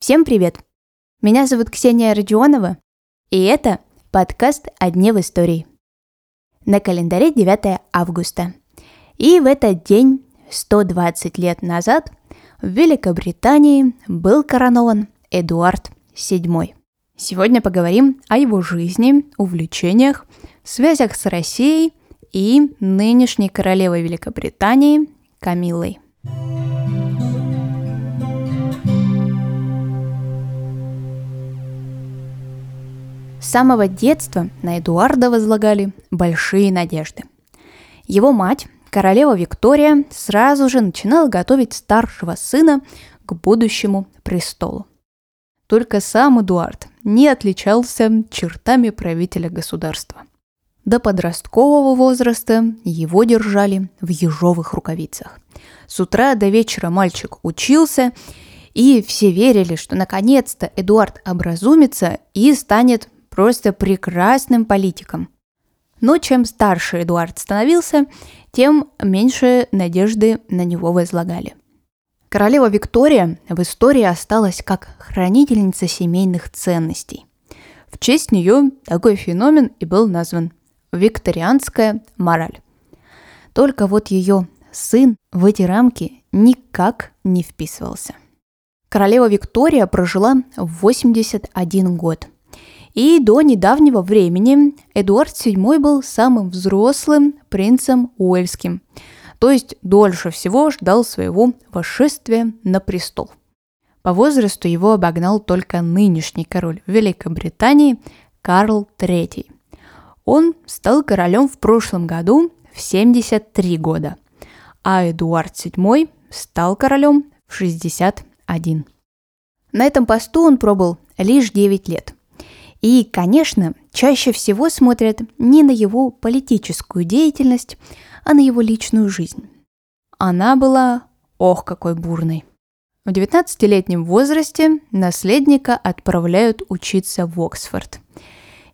Всем привет! Меня зовут Ксения Родионова, и это подкаст «О дне в истории». На календаре 9 августа. И в этот день, 120 лет назад, в Великобритании был коронован Эдуард VII. Сегодня поговорим о его жизни, увлечениях, связях с Россией и нынешней королевой Великобритании Камилой. С самого детства на Эдуарда возлагали большие надежды. Его мать, королева Виктория, сразу же начинала готовить старшего сына к будущему престолу. Только сам Эдуард не отличался чертами правителя государства. До подросткового возраста его держали в ежовых рукавицах. С утра до вечера мальчик учился, и все верили, что наконец-то Эдуард образумится и станет просто прекрасным политиком. Но чем старше Эдуард становился, тем меньше надежды на него возлагали. Королева Виктория в истории осталась как хранительница семейных ценностей. В честь нее такой феномен и был назван – викторианская мораль. Только вот ее сын в эти рамки никак не вписывался. Королева Виктория прожила 81 год – и до недавнего времени Эдуард VII был самым взрослым принцем Уэльским, то есть дольше всего ждал своего восшествия на престол. По возрасту его обогнал только нынешний король Великобритании Карл III. Он стал королем в прошлом году в 73 года, а Эдуард VII стал королем в 61. На этом посту он пробыл лишь 9 лет. И, конечно, чаще всего смотрят не на его политическую деятельность, а на его личную жизнь. Она была, ох, какой бурной. В 19-летнем возрасте наследника отправляют учиться в Оксфорд.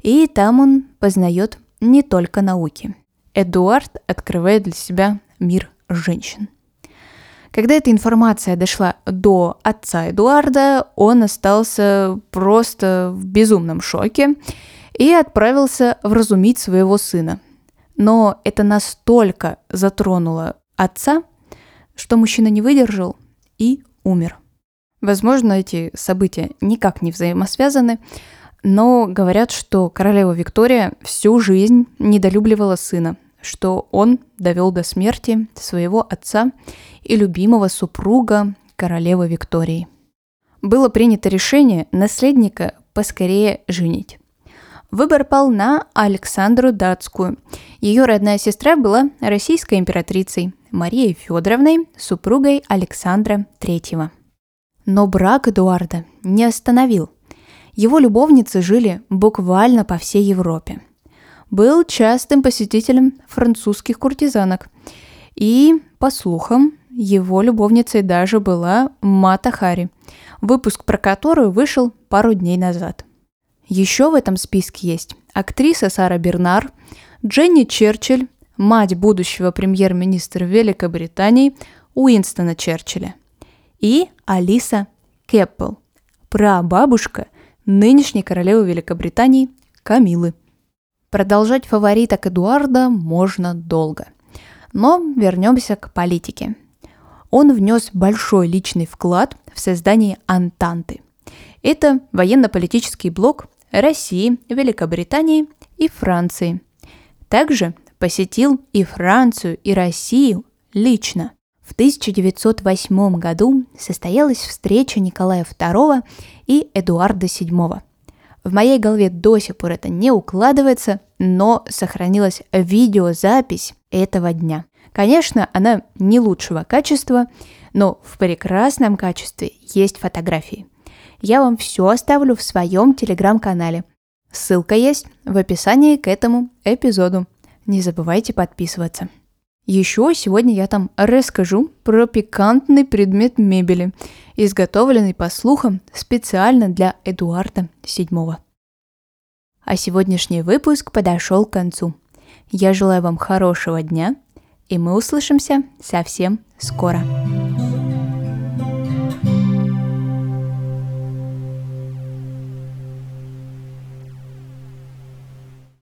И там он познает не только науки. Эдуард открывает для себя мир женщин – когда эта информация дошла до отца Эдуарда, он остался просто в безумном шоке и отправился вразумить своего сына. Но это настолько затронуло отца, что мужчина не выдержал и умер. Возможно, эти события никак не взаимосвязаны, но говорят, что королева Виктория всю жизнь недолюбливала сына, что он довел до смерти своего отца и любимого супруга королевы Виктории. Было принято решение наследника поскорее женить. Выбор пал на Александру Датскую. Ее родная сестра была российской императрицей Марией Федоровной, супругой Александра III. Но брак Эдуарда не остановил. Его любовницы жили буквально по всей Европе. Был частым посетителем французских куртизанок. И, по слухам, его любовницей даже была Мата Хари, выпуск про которую вышел пару дней назад. Еще в этом списке есть актриса Сара Бернар, Дженни Черчилль, мать будущего премьер-министра Великобритании Уинстона Черчилля, и Алиса Кеппел, прабабушка нынешней королевы Великобритании Камилы. Продолжать фавориток Эдуарда можно долго. Но вернемся к политике он внес большой личный вклад в создание Антанты. Это военно-политический блок России, Великобритании и Франции. Также посетил и Францию, и Россию лично. В 1908 году состоялась встреча Николая II и Эдуарда VII. В моей голове до сих пор это не укладывается, но сохранилась видеозапись этого дня. Конечно, она не лучшего качества, но в прекрасном качестве есть фотографии. Я вам все оставлю в своем телеграм-канале. Ссылка есть в описании к этому эпизоду. Не забывайте подписываться. Еще сегодня я там расскажу про пикантный предмет мебели, изготовленный по слухам специально для Эдуарда VII. А сегодняшний выпуск подошел к концу. Я желаю вам хорошего дня – и мы услышимся совсем скоро.